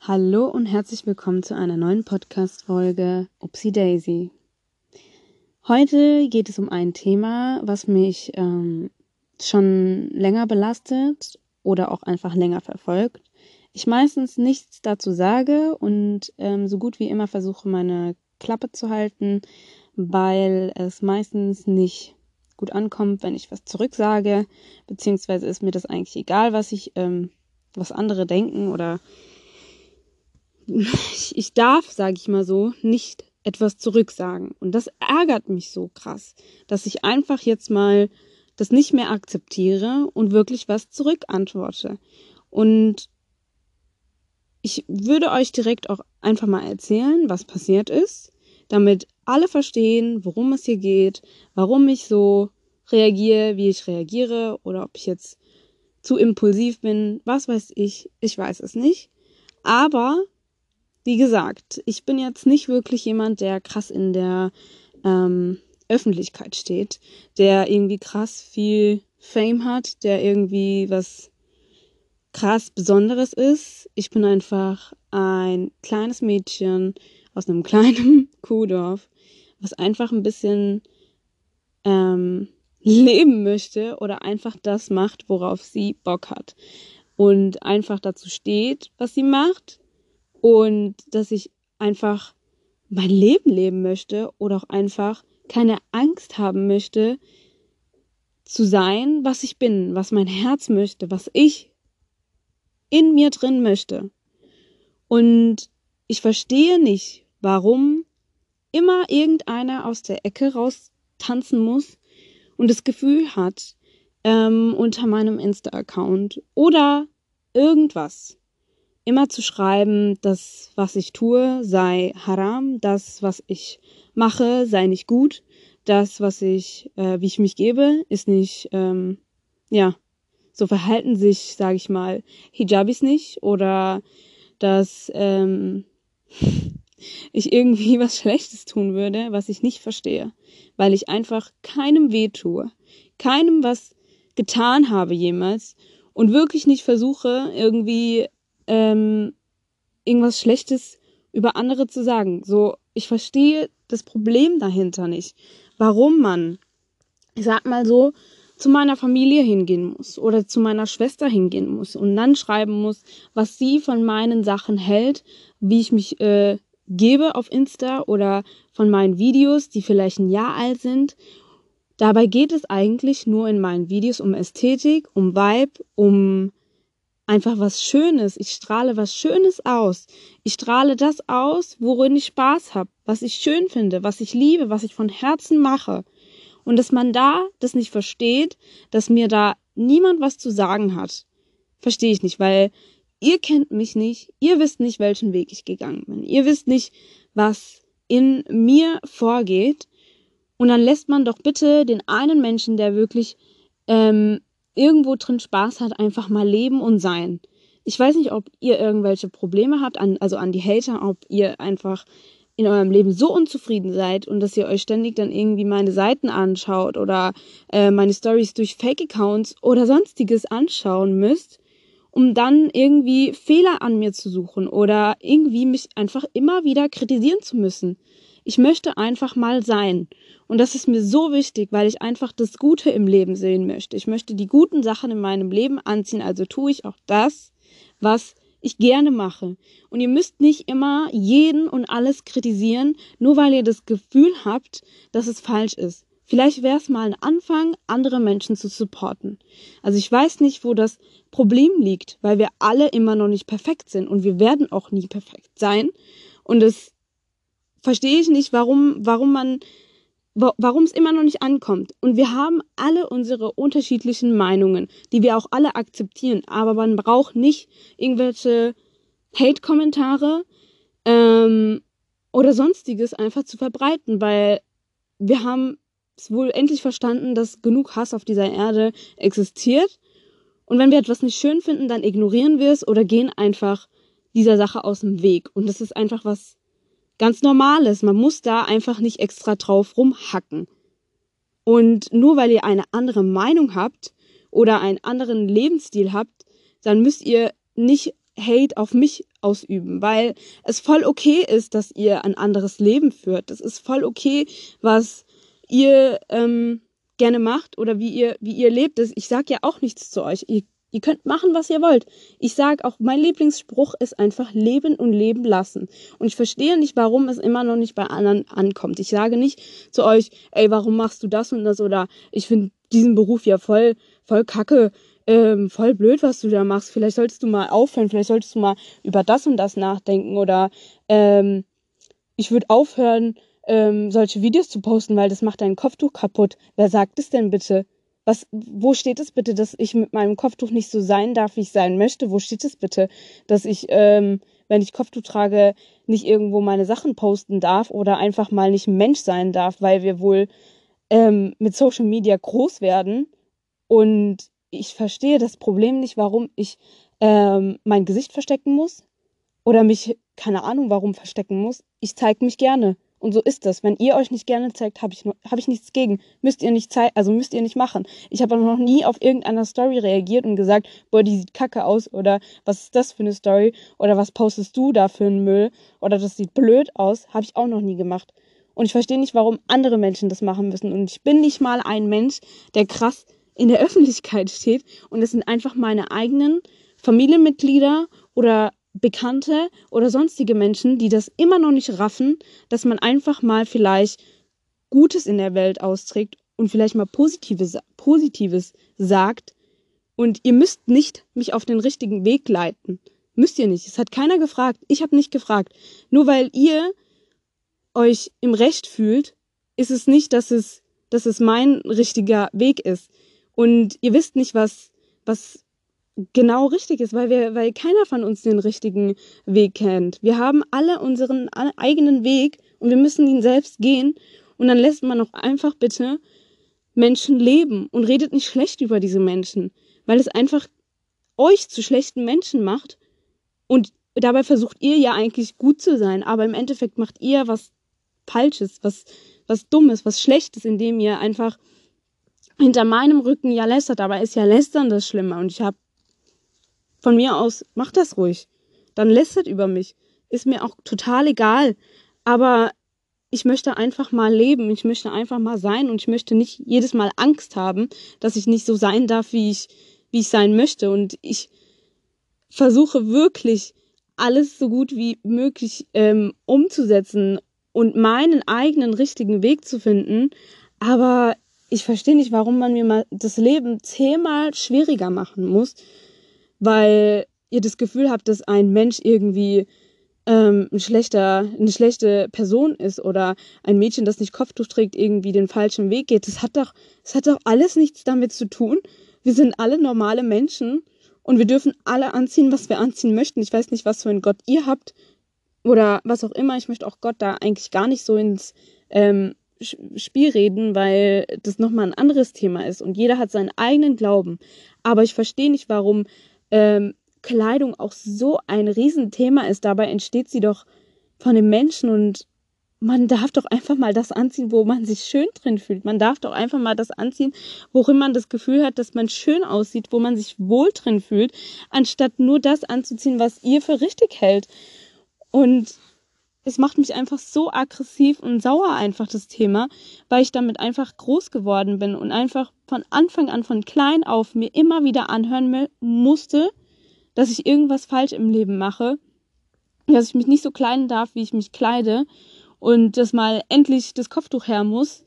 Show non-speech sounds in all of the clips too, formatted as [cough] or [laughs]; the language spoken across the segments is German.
Hallo und herzlich willkommen zu einer neuen Podcast-Folge Upsi Daisy. Heute geht es um ein Thema, was mich ähm, schon länger belastet oder auch einfach länger verfolgt. Ich meistens nichts dazu sage und ähm, so gut wie immer versuche, meine Klappe zu halten, weil es meistens nicht gut ankommt, wenn ich was zurücksage, beziehungsweise ist mir das eigentlich egal, was ich, ähm, was andere denken oder [laughs] ich, darf, sage ich mal so, nicht etwas zurücksagen. Und das ärgert mich so krass, dass ich einfach jetzt mal das nicht mehr akzeptiere und wirklich was zurückantworte. Und ich würde euch direkt auch einfach mal erzählen, was passiert ist, damit alle verstehen, worum es hier geht, warum ich so reagiere, wie ich reagiere oder ob ich jetzt zu impulsiv bin, was weiß ich, ich weiß es nicht. Aber wie gesagt, ich bin jetzt nicht wirklich jemand, der krass in der ähm, Öffentlichkeit steht, der irgendwie krass viel Fame hat, der irgendwie was krass Besonderes ist. Ich bin einfach ein kleines Mädchen aus einem [laughs] kleinen Kuhdorf, was einfach ein bisschen ähm, leben möchte oder einfach das macht, worauf sie Bock hat. Und einfach dazu steht, was sie macht und dass ich einfach mein Leben leben möchte oder auch einfach keine Angst haben möchte, zu sein, was ich bin, was mein Herz möchte, was ich in mir drin möchte. Und ich verstehe nicht, warum immer irgendeiner aus der Ecke raus tanzen muss und das Gefühl hat, ähm, unter meinem Insta-Account oder irgendwas immer zu schreiben, das, was ich tue, sei haram, das, was ich mache, sei nicht gut, das, was ich, äh, wie ich mich gebe, ist nicht, ähm, ja, so verhalten sich, sage ich mal, Hijabis nicht oder dass ähm, [laughs] ich irgendwie was Schlechtes tun würde, was ich nicht verstehe, weil ich einfach keinem weh tue, keinem was getan habe jemals und wirklich nicht versuche, irgendwie ähm, irgendwas Schlechtes über andere zu sagen. So, ich verstehe das Problem dahinter nicht. Warum man, ich sag mal so, zu meiner Familie hingehen muss oder zu meiner Schwester hingehen muss und dann schreiben muss, was sie von meinen Sachen hält, wie ich mich äh, gebe auf Insta oder von meinen Videos, die vielleicht ein Jahr alt sind. Dabei geht es eigentlich nur in meinen Videos um Ästhetik, um Vibe, um einfach was Schönes. Ich strahle was Schönes aus. Ich strahle das aus, worin ich Spaß habe, was ich schön finde, was ich liebe, was ich von Herzen mache. Und dass man da das nicht versteht, dass mir da niemand was zu sagen hat, verstehe ich nicht, weil ihr kennt mich nicht, ihr wisst nicht, welchen Weg ich gegangen bin. Ihr wisst nicht, was in mir vorgeht. Und dann lässt man doch bitte den einen Menschen, der wirklich ähm, irgendwo drin Spaß hat, einfach mal leben und sein. Ich weiß nicht, ob ihr irgendwelche Probleme habt, an, also an die Hater, ob ihr einfach in eurem Leben so unzufrieden seid und dass ihr euch ständig dann irgendwie meine Seiten anschaut oder äh, meine Stories durch Fake-Accounts oder sonstiges anschauen müsst, um dann irgendwie Fehler an mir zu suchen oder irgendwie mich einfach immer wieder kritisieren zu müssen. Ich möchte einfach mal sein. Und das ist mir so wichtig, weil ich einfach das Gute im Leben sehen möchte. Ich möchte die guten Sachen in meinem Leben anziehen, also tue ich auch das, was ich gerne mache. Und ihr müsst nicht immer jeden und alles kritisieren, nur weil ihr das Gefühl habt, dass es falsch ist. Vielleicht wäre es mal ein Anfang, andere Menschen zu supporten. Also ich weiß nicht, wo das Problem liegt, weil wir alle immer noch nicht perfekt sind und wir werden auch nie perfekt sein. Und das verstehe ich nicht, warum, warum man warum es immer noch nicht ankommt. Und wir haben alle unsere unterschiedlichen Meinungen, die wir auch alle akzeptieren. Aber man braucht nicht irgendwelche Hate-Kommentare ähm, oder sonstiges einfach zu verbreiten, weil wir haben es wohl endlich verstanden, dass genug Hass auf dieser Erde existiert. Und wenn wir etwas nicht schön finden, dann ignorieren wir es oder gehen einfach dieser Sache aus dem Weg. Und das ist einfach was ganz Normales. Man muss da einfach nicht extra drauf rumhacken. Und nur weil ihr eine andere Meinung habt oder einen anderen Lebensstil habt, dann müsst ihr nicht Hate auf mich ausüben, weil es voll okay ist, dass ihr ein anderes Leben führt. Es ist voll okay, was ihr ähm, gerne macht oder wie ihr, wie ihr lebt. Ich sag ja auch nichts zu euch. Ihr, ihr könnt machen, was ihr wollt. Ich sag auch, mein Lieblingsspruch ist einfach leben und leben lassen. Und ich verstehe nicht, warum es immer noch nicht bei anderen ankommt. Ich sage nicht zu euch, ey, warum machst du das und das oder ich finde diesen Beruf ja voll, voll kacke ähm, voll blöd, was du da machst. Vielleicht solltest du mal aufhören, vielleicht solltest du mal über das und das nachdenken oder ähm, ich würde aufhören, ähm, solche Videos zu posten, weil das macht dein Kopftuch kaputt. Wer sagt es denn bitte? Was, wo steht es bitte, dass ich mit meinem Kopftuch nicht so sein darf, wie ich sein möchte? Wo steht es bitte, dass ich, ähm, wenn ich Kopftuch trage, nicht irgendwo meine Sachen posten darf oder einfach mal nicht Mensch sein darf, weil wir wohl ähm, mit Social Media groß werden und ich verstehe das Problem nicht, warum ich ähm, mein Gesicht verstecken muss oder mich, keine Ahnung, warum verstecken muss. Ich zeige mich gerne. Und so ist das. Wenn ihr euch nicht gerne zeigt, habe ich, hab ich nichts gegen. Müsst ihr nicht zeigen, also müsst ihr nicht machen. Ich habe noch nie auf irgendeiner Story reagiert und gesagt, boah, die sieht kacke aus oder was ist das für eine Story oder was postest du da für einen Müll oder das sieht blöd aus. Habe ich auch noch nie gemacht. Und ich verstehe nicht, warum andere Menschen das machen müssen. Und ich bin nicht mal ein Mensch, der krass in der [laughs] Öffentlichkeit steht und es sind einfach meine eigenen Familienmitglieder oder Bekannte oder sonstige Menschen, die das immer noch nicht raffen, dass man einfach mal vielleicht Gutes in der Welt austrägt und vielleicht mal Positives, Positives sagt. Und ihr müsst nicht mich auf den richtigen Weg leiten. Müsst ihr nicht. Es hat keiner gefragt. Ich habe nicht gefragt. Nur weil ihr euch im Recht fühlt, ist es nicht, dass es, dass es mein richtiger Weg ist. Und ihr wisst nicht, was, was genau richtig ist, weil wir, weil keiner von uns den richtigen Weg kennt. Wir haben alle unseren eigenen Weg und wir müssen ihn selbst gehen. Und dann lässt man auch einfach bitte Menschen leben und redet nicht schlecht über diese Menschen, weil es einfach euch zu schlechten Menschen macht. Und dabei versucht ihr ja eigentlich gut zu sein, aber im Endeffekt macht ihr was Falsches, was, was Dummes, was Schlechtes, indem ihr einfach hinter meinem Rücken ja lästert, aber ist ja lästern das Schlimme. Und ich habe von mir aus, mach das ruhig. Dann lästert über mich. Ist mir auch total egal. Aber ich möchte einfach mal leben. Ich möchte einfach mal sein und ich möchte nicht jedes Mal Angst haben, dass ich nicht so sein darf, wie ich, wie ich sein möchte. Und ich versuche wirklich alles so gut wie möglich ähm, umzusetzen und meinen eigenen richtigen Weg zu finden. Aber ich verstehe nicht, warum man mir mal das Leben zehnmal schwieriger machen muss, weil ihr das Gefühl habt, dass ein Mensch irgendwie ähm, ein schlechter, eine schlechte Person ist oder ein Mädchen, das nicht Kopftuch trägt, irgendwie den falschen Weg geht. Das hat doch, das hat doch alles nichts damit zu tun. Wir sind alle normale Menschen und wir dürfen alle anziehen, was wir anziehen möchten. Ich weiß nicht, was für einen Gott ihr habt oder was auch immer. Ich möchte auch Gott da eigentlich gar nicht so ins ähm, Spiel reden, weil das nochmal ein anderes Thema ist und jeder hat seinen eigenen Glauben. Aber ich verstehe nicht, warum ähm, Kleidung auch so ein Riesenthema ist. Dabei entsteht sie doch von den Menschen und man darf doch einfach mal das anziehen, wo man sich schön drin fühlt. Man darf doch einfach mal das anziehen, worin man das Gefühl hat, dass man schön aussieht, wo man sich wohl drin fühlt, anstatt nur das anzuziehen, was ihr für richtig hält. Und es macht mich einfach so aggressiv und sauer einfach das Thema, weil ich damit einfach groß geworden bin und einfach von Anfang an, von klein auf mir immer wieder anhören musste, dass ich irgendwas falsch im Leben mache, dass ich mich nicht so kleiden darf, wie ich mich kleide und dass mal endlich das Kopftuch her muss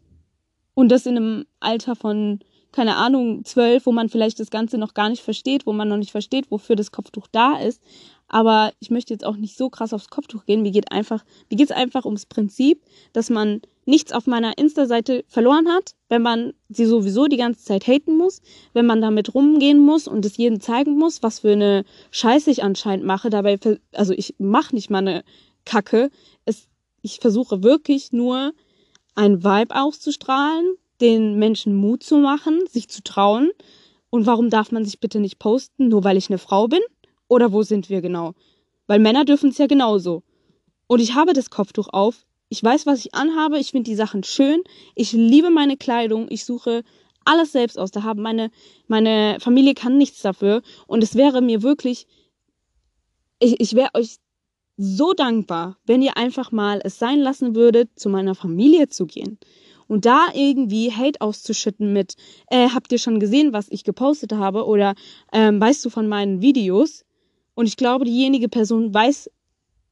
und das in einem Alter von keine Ahnung, zwölf, wo man vielleicht das Ganze noch gar nicht versteht, wo man noch nicht versteht, wofür das Kopftuch da ist. Aber ich möchte jetzt auch nicht so krass aufs Kopftuch gehen. Mir geht einfach, mir geht's einfach ums Prinzip, dass man nichts auf meiner Insta-Seite verloren hat, wenn man sie sowieso die ganze Zeit haten muss, wenn man damit rumgehen muss und es jedem zeigen muss, was für eine Scheiße ich anscheinend mache. Dabei, also ich mache nicht mal eine Kacke. Es, ich versuche wirklich nur ein Vibe auszustrahlen, den Menschen Mut zu machen, sich zu trauen. Und warum darf man sich bitte nicht posten, nur weil ich eine Frau bin? Oder wo sind wir genau? Weil Männer dürfen es ja genauso. Und ich habe das Kopftuch auf. Ich weiß, was ich anhabe. Ich finde die Sachen schön. Ich liebe meine Kleidung. Ich suche alles selbst aus. Da haben meine, meine Familie kann nichts dafür. Und es wäre mir wirklich ich, ich wäre euch so dankbar, wenn ihr einfach mal es sein lassen würdet, zu meiner Familie zu gehen. Und da irgendwie Hate auszuschütten mit, äh, habt ihr schon gesehen, was ich gepostet habe? Oder ähm, weißt du von meinen Videos? Und ich glaube, diejenige Person weiß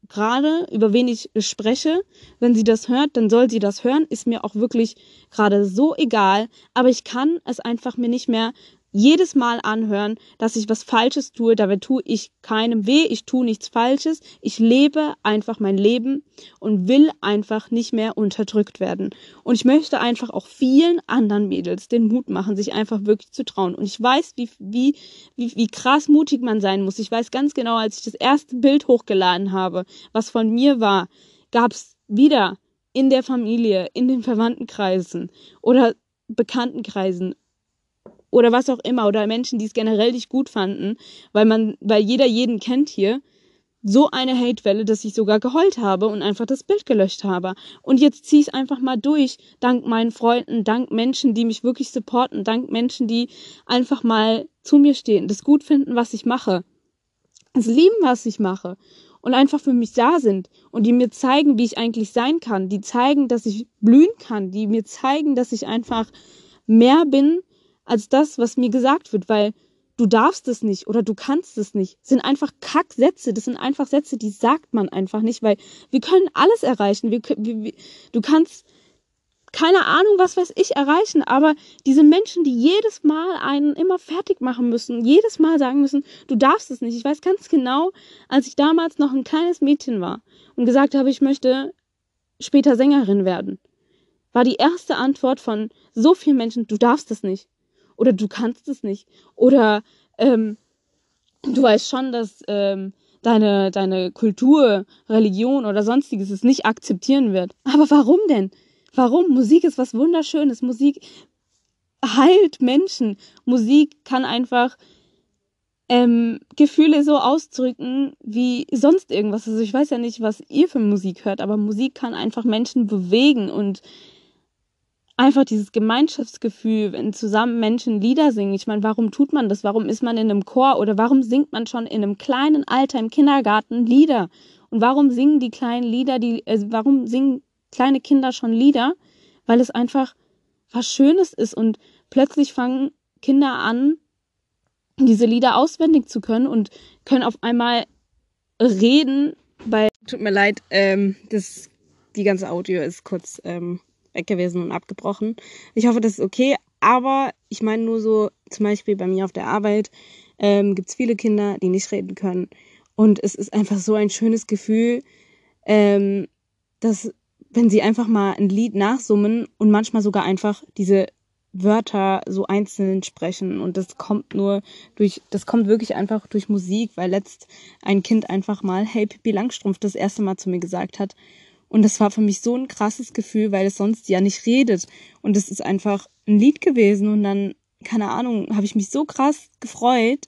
gerade, über wen ich spreche. Wenn sie das hört, dann soll sie das hören. Ist mir auch wirklich gerade so egal. Aber ich kann es einfach mir nicht mehr jedes Mal anhören, dass ich was Falsches tue. Dabei tue ich keinem weh, ich tue nichts Falsches. Ich lebe einfach mein Leben und will einfach nicht mehr unterdrückt werden. Und ich möchte einfach auch vielen anderen Mädels den Mut machen, sich einfach wirklich zu trauen. Und ich weiß, wie, wie, wie, wie krass mutig man sein muss. Ich weiß ganz genau, als ich das erste Bild hochgeladen habe, was von mir war, gab es wieder in der Familie, in den Verwandtenkreisen oder Bekanntenkreisen oder was auch immer oder Menschen, die es generell nicht gut fanden, weil man, weil jeder jeden kennt hier, so eine Hatewelle, dass ich sogar geheult habe und einfach das Bild gelöscht habe. Und jetzt ziehe ich es einfach mal durch, dank meinen Freunden, dank Menschen, die mich wirklich supporten, dank Menschen, die einfach mal zu mir stehen, das gut finden, was ich mache, das lieben, was ich mache und einfach für mich da sind und die mir zeigen, wie ich eigentlich sein kann, die zeigen, dass ich blühen kann, die mir zeigen, dass ich einfach mehr bin, als das, was mir gesagt wird, weil du darfst es nicht oder du kannst es nicht. Das sind einfach Kacksätze. Das sind einfach Sätze, die sagt man einfach nicht, weil wir können alles erreichen. Wir, wir, du kannst keine Ahnung, was weiß ich erreichen, aber diese Menschen, die jedes Mal einen immer fertig machen müssen, jedes Mal sagen müssen, du darfst es nicht. Ich weiß ganz genau, als ich damals noch ein kleines Mädchen war und gesagt habe, ich möchte später Sängerin werden, war die erste Antwort von so vielen Menschen, du darfst es nicht oder du kannst es nicht oder ähm, du weißt schon, dass ähm, deine, deine Kultur, Religion oder sonstiges es nicht akzeptieren wird. Aber warum denn? Warum? Musik ist was Wunderschönes. Musik heilt Menschen. Musik kann einfach ähm, Gefühle so ausdrücken wie sonst irgendwas. Also ich weiß ja nicht, was ihr für Musik hört, aber Musik kann einfach Menschen bewegen und einfach dieses Gemeinschaftsgefühl, wenn zusammen Menschen Lieder singen. Ich meine, warum tut man das? Warum ist man in einem Chor oder warum singt man schon in einem kleinen Alter im Kindergarten Lieder? Und warum singen die kleinen Lieder, die, äh, warum singen kleine Kinder schon Lieder? Weil es einfach was Schönes ist und plötzlich fangen Kinder an, diese Lieder auswendig zu können und können auf einmal reden. Bei tut mir leid, ähm, das die ganze Audio ist kurz ähm, weg gewesen und abgebrochen. Ich hoffe, das ist okay. Aber ich meine nur so, zum Beispiel bei mir auf der Arbeit ähm, gibt es viele Kinder, die nicht reden können. Und es ist einfach so ein schönes Gefühl, ähm, dass wenn sie einfach mal ein Lied nachsummen und manchmal sogar einfach diese Wörter so einzeln sprechen und das kommt nur durch, das kommt wirklich einfach durch Musik, weil letzt ein Kind einfach mal Hey Pippi Langstrumpf das erste Mal zu mir gesagt hat und das war für mich so ein krasses Gefühl, weil es sonst ja nicht redet. Und es ist einfach ein Lied gewesen. Und dann, keine Ahnung, habe ich mich so krass gefreut.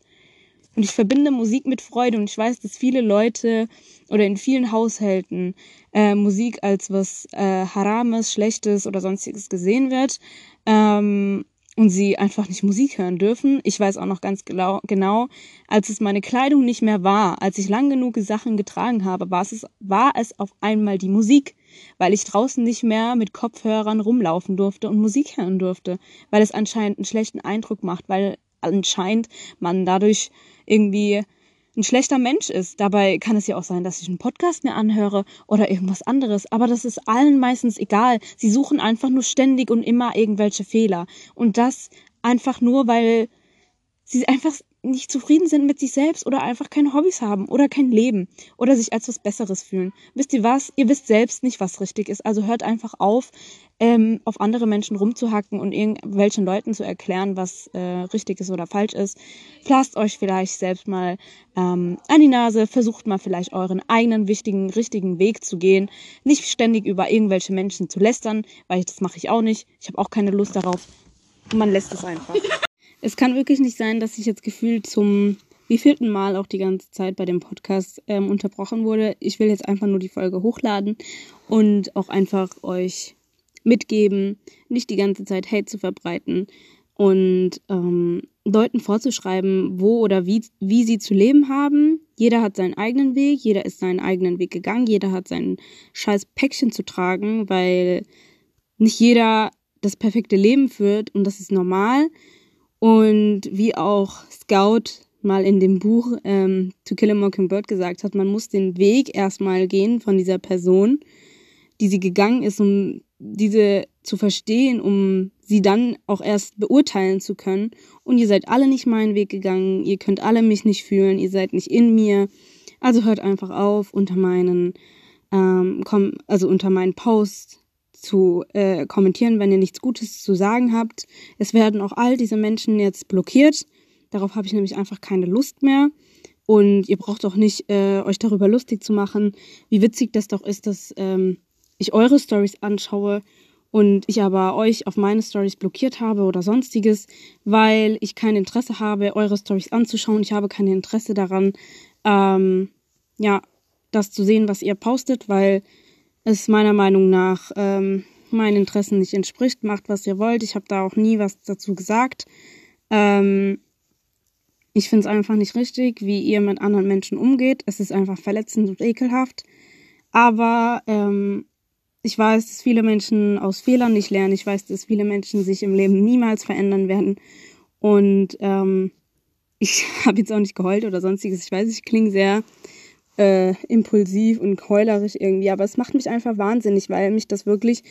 Und ich verbinde Musik mit Freude. Und ich weiß, dass viele Leute oder in vielen Haushalten äh, Musik als was äh, Harames, Schlechtes oder sonstiges gesehen wird. Ähm, und sie einfach nicht Musik hören dürfen. Ich weiß auch noch ganz genau, als es meine Kleidung nicht mehr war, als ich lang genug Sachen getragen habe, war es, war es auf einmal die Musik, weil ich draußen nicht mehr mit Kopfhörern rumlaufen durfte und Musik hören durfte, weil es anscheinend einen schlechten Eindruck macht, weil anscheinend man dadurch irgendwie ein schlechter Mensch ist. Dabei kann es ja auch sein, dass ich einen Podcast mir anhöre oder irgendwas anderes. Aber das ist allen meistens egal. Sie suchen einfach nur ständig und immer irgendwelche Fehler. Und das einfach nur, weil sie einfach nicht zufrieden sind mit sich selbst oder einfach keine Hobbys haben oder kein Leben oder sich als was Besseres fühlen. Wisst ihr was? Ihr wisst selbst nicht, was richtig ist. Also hört einfach auf, ähm, auf andere Menschen rumzuhacken und irgendwelchen Leuten zu erklären, was äh, richtig ist oder falsch ist. Plasst euch vielleicht selbst mal ähm, an die Nase, versucht mal vielleicht euren eigenen wichtigen, richtigen Weg zu gehen. Nicht ständig über irgendwelche Menschen zu lästern, weil ich, das mache ich auch nicht. Ich habe auch keine Lust darauf. Man lässt es einfach. Es kann wirklich nicht sein, dass ich jetzt gefühlt zum wievielten Mal auch die ganze Zeit bei dem Podcast ähm, unterbrochen wurde. Ich will jetzt einfach nur die Folge hochladen und auch einfach euch mitgeben, nicht die ganze Zeit Hate zu verbreiten und ähm, Leuten vorzuschreiben, wo oder wie, wie sie zu leben haben. Jeder hat seinen eigenen Weg, jeder ist seinen eigenen Weg gegangen, jeder hat sein scheiß Päckchen zu tragen, weil nicht jeder das perfekte Leben führt und das ist normal. Und wie auch Scout mal in dem Buch ähm, To Kill a Mockingbird gesagt hat, man muss den Weg erstmal gehen von dieser Person, die sie gegangen ist, um diese zu verstehen, um sie dann auch erst beurteilen zu können. Und ihr seid alle nicht meinen Weg gegangen, ihr könnt alle mich nicht fühlen, ihr seid nicht in mir. Also hört einfach auf, unter meinen, ähm, komm, also unter meinen Post zu äh, kommentieren, wenn ihr nichts Gutes zu sagen habt. Es werden auch all diese Menschen jetzt blockiert. Darauf habe ich nämlich einfach keine Lust mehr. Und ihr braucht auch nicht äh, euch darüber lustig zu machen, wie witzig das doch ist, dass ähm, ich eure Stories anschaue und ich aber euch auf meine Stories blockiert habe oder sonstiges, weil ich kein Interesse habe, eure Stories anzuschauen. Ich habe kein Interesse daran, ähm, ja, das zu sehen, was ihr postet, weil es meiner Meinung nach ähm, meinen Interessen nicht entspricht. Macht, was ihr wollt. Ich habe da auch nie was dazu gesagt. Ähm, ich finde es einfach nicht richtig, wie ihr mit anderen Menschen umgeht. Es ist einfach verletzend und ekelhaft. Aber ähm, ich weiß, dass viele Menschen aus Fehlern nicht lernen. Ich weiß, dass viele Menschen sich im Leben niemals verändern werden. Und ähm, [laughs] ich habe jetzt auch nicht geheult oder sonstiges. Ich weiß, ich klinge sehr äh, impulsiv und heulerisch irgendwie, aber es macht mich einfach wahnsinnig, weil mich das wirklich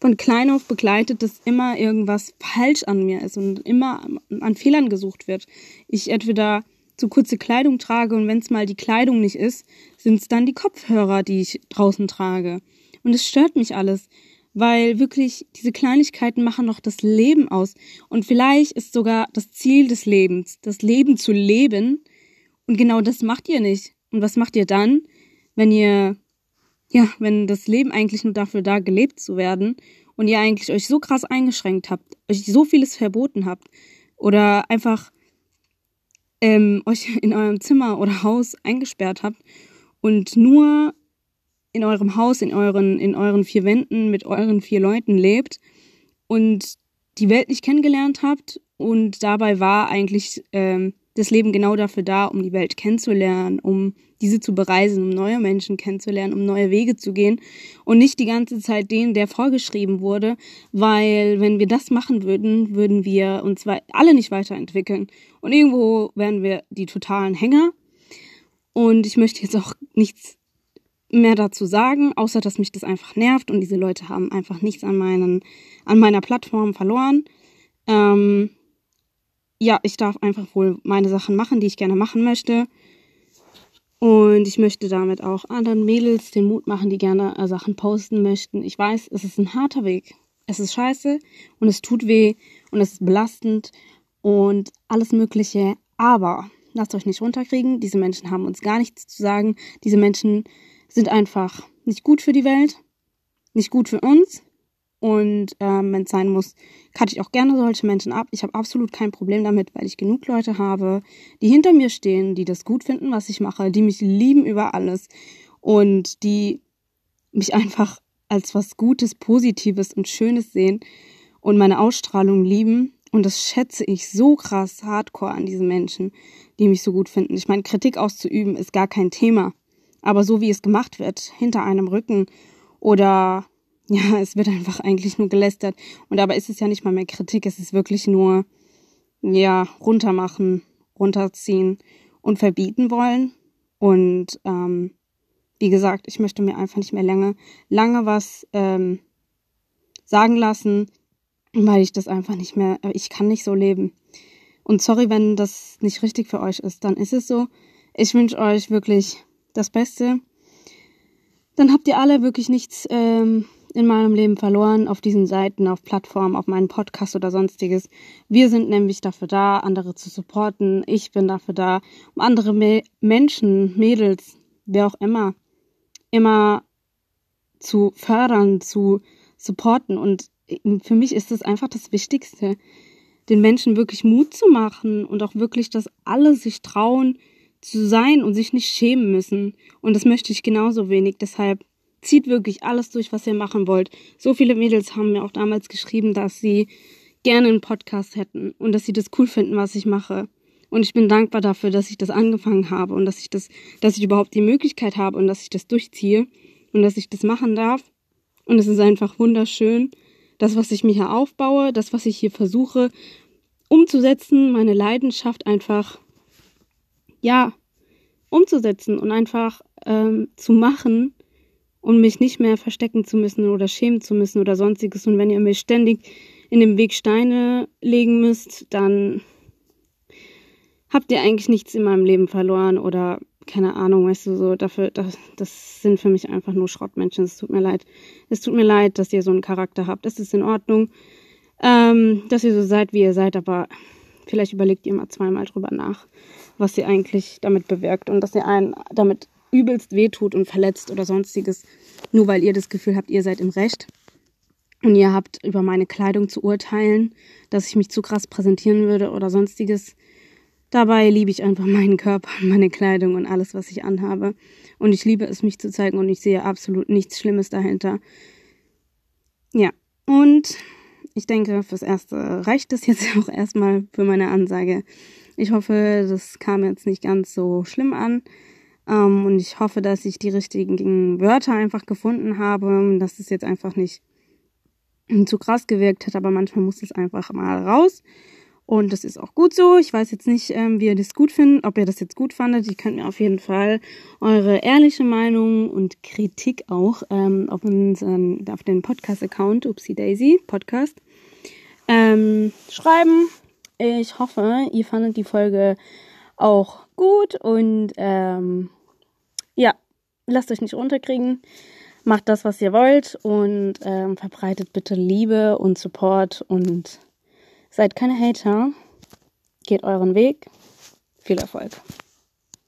von klein auf begleitet, dass immer irgendwas falsch an mir ist und immer an Fehlern gesucht wird. Ich entweder zu kurze Kleidung trage und wenn es mal die Kleidung nicht ist, sind es dann die Kopfhörer, die ich draußen trage. Und es stört mich alles, weil wirklich diese Kleinigkeiten machen doch das Leben aus. Und vielleicht ist sogar das Ziel des Lebens, das Leben zu leben. Und genau das macht ihr nicht. Und was macht ihr dann, wenn ihr, ja, wenn das Leben eigentlich nur dafür da, gelebt zu werden und ihr eigentlich euch so krass eingeschränkt habt, euch so vieles verboten habt oder einfach ähm, [laughs] euch in eurem Zimmer oder Haus eingesperrt habt und nur in eurem Haus, in euren, in euren vier Wänden mit euren vier Leuten lebt und die Welt nicht kennengelernt habt und dabei war eigentlich ähm, das Leben genau dafür da, um die Welt kennenzulernen, um diese zu bereisen, um neue Menschen kennenzulernen, um neue Wege zu gehen und nicht die ganze Zeit den, der vorgeschrieben wurde, weil wenn wir das machen würden, würden wir uns alle nicht weiterentwickeln und irgendwo wären wir die totalen Hänger. Und ich möchte jetzt auch nichts mehr dazu sagen, außer dass mich das einfach nervt und diese Leute haben einfach nichts an meinen, an meiner Plattform verloren. Ähm, ja, ich darf einfach wohl meine Sachen machen, die ich gerne machen möchte. Und ich möchte damit auch anderen Mädels den Mut machen, die gerne äh, Sachen posten möchten. Ich weiß, es ist ein harter Weg. Es ist scheiße und es tut weh und es ist belastend und alles Mögliche. Aber lasst euch nicht runterkriegen. Diese Menschen haben uns gar nichts zu sagen. Diese Menschen sind einfach nicht gut für die Welt, nicht gut für uns. Und ähm, wenn es sein muss, cutte ich auch gerne solche Menschen ab. Ich habe absolut kein Problem damit, weil ich genug Leute habe, die hinter mir stehen, die das gut finden, was ich mache, die mich lieben über alles und die mich einfach als was Gutes, Positives und Schönes sehen und meine Ausstrahlung lieben. Und das schätze ich so krass hardcore an diesen Menschen, die mich so gut finden. Ich meine, Kritik auszuüben ist gar kein Thema. Aber so wie es gemacht wird, hinter einem Rücken oder [laughs] ja, es wird einfach eigentlich nur gelästert. Und dabei ist es ja nicht mal mehr Kritik, es ist wirklich nur, ja, runtermachen, runterziehen und verbieten wollen. Und ähm, wie gesagt, ich möchte mir einfach nicht mehr lange, lange was ähm, sagen lassen, weil ich das einfach nicht mehr, ich kann nicht so leben. Und sorry, wenn das nicht richtig für euch ist, dann ist es so. Ich wünsche euch wirklich das Beste. Dann habt ihr alle wirklich nichts ähm, in meinem Leben verloren auf diesen Seiten, auf Plattformen, auf meinen Podcast oder sonstiges. Wir sind nämlich dafür da, andere zu supporten. Ich bin dafür da, um andere Me Menschen, Mädels, wer auch immer, immer zu fördern, zu supporten. Und für mich ist das einfach das Wichtigste, den Menschen wirklich Mut zu machen und auch wirklich, dass alle sich trauen, zu sein und sich nicht schämen müssen. Und das möchte ich genauso wenig. Deshalb zieht wirklich alles durch, was ihr machen wollt. So viele Mädels haben mir auch damals geschrieben, dass sie gerne einen Podcast hätten und dass sie das cool finden, was ich mache. Und ich bin dankbar dafür, dass ich das angefangen habe und dass ich das, dass ich überhaupt die Möglichkeit habe und dass ich das durchziehe und dass ich das machen darf. Und es ist einfach wunderschön, das, was ich mir hier aufbaue, das, was ich hier versuche umzusetzen, meine Leidenschaft einfach, ja, umzusetzen und einfach ähm, zu machen und mich nicht mehr verstecken zu müssen oder schämen zu müssen oder sonstiges. Und wenn ihr mir ständig in dem Weg Steine legen müsst, dann habt ihr eigentlich nichts in meinem Leben verloren oder keine Ahnung, weißt du, so dafür, das, das sind für mich einfach nur Schrottmenschen. Es tut mir leid. Es tut mir leid, dass ihr so einen Charakter habt. Es ist in Ordnung, ähm, dass ihr so seid, wie ihr seid, aber vielleicht überlegt ihr mal zweimal drüber nach, was ihr eigentlich damit bewirkt und dass ihr einen damit übelst wehtut und verletzt oder sonstiges, nur weil ihr das Gefühl habt, ihr seid im Recht. Und ihr habt über meine Kleidung zu urteilen, dass ich mich zu krass präsentieren würde oder sonstiges. Dabei liebe ich einfach meinen Körper, [laughs] meine Kleidung und alles, was ich anhabe. Und ich liebe es, mich zu zeigen und ich sehe absolut nichts Schlimmes dahinter. Ja, und ich denke, fürs Erste reicht es jetzt [laughs] auch erstmal für meine Ansage. Ich hoffe, das kam jetzt nicht ganz so schlimm an. Ähm, und ich hoffe, dass ich die richtigen Wörter einfach gefunden habe, dass es jetzt einfach nicht zu krass gewirkt hat, aber manchmal muss es einfach mal raus. Und das ist auch gut so. Ich weiß jetzt nicht, ähm, wie ihr das gut findet, ob ihr das jetzt gut fandet. Ihr könnt mir auf jeden Fall eure ehrliche Meinung und Kritik auch ähm, auf, unseren, auf den Podcast-Account Upsi Daisy Podcast ähm, schreiben. Ich hoffe, ihr fandet die Folge auch gut und ähm, ja, lasst euch nicht runterkriegen. Macht das, was ihr wollt und ähm, verbreitet bitte Liebe und Support und seid keine Hater. Geht euren Weg. Viel Erfolg.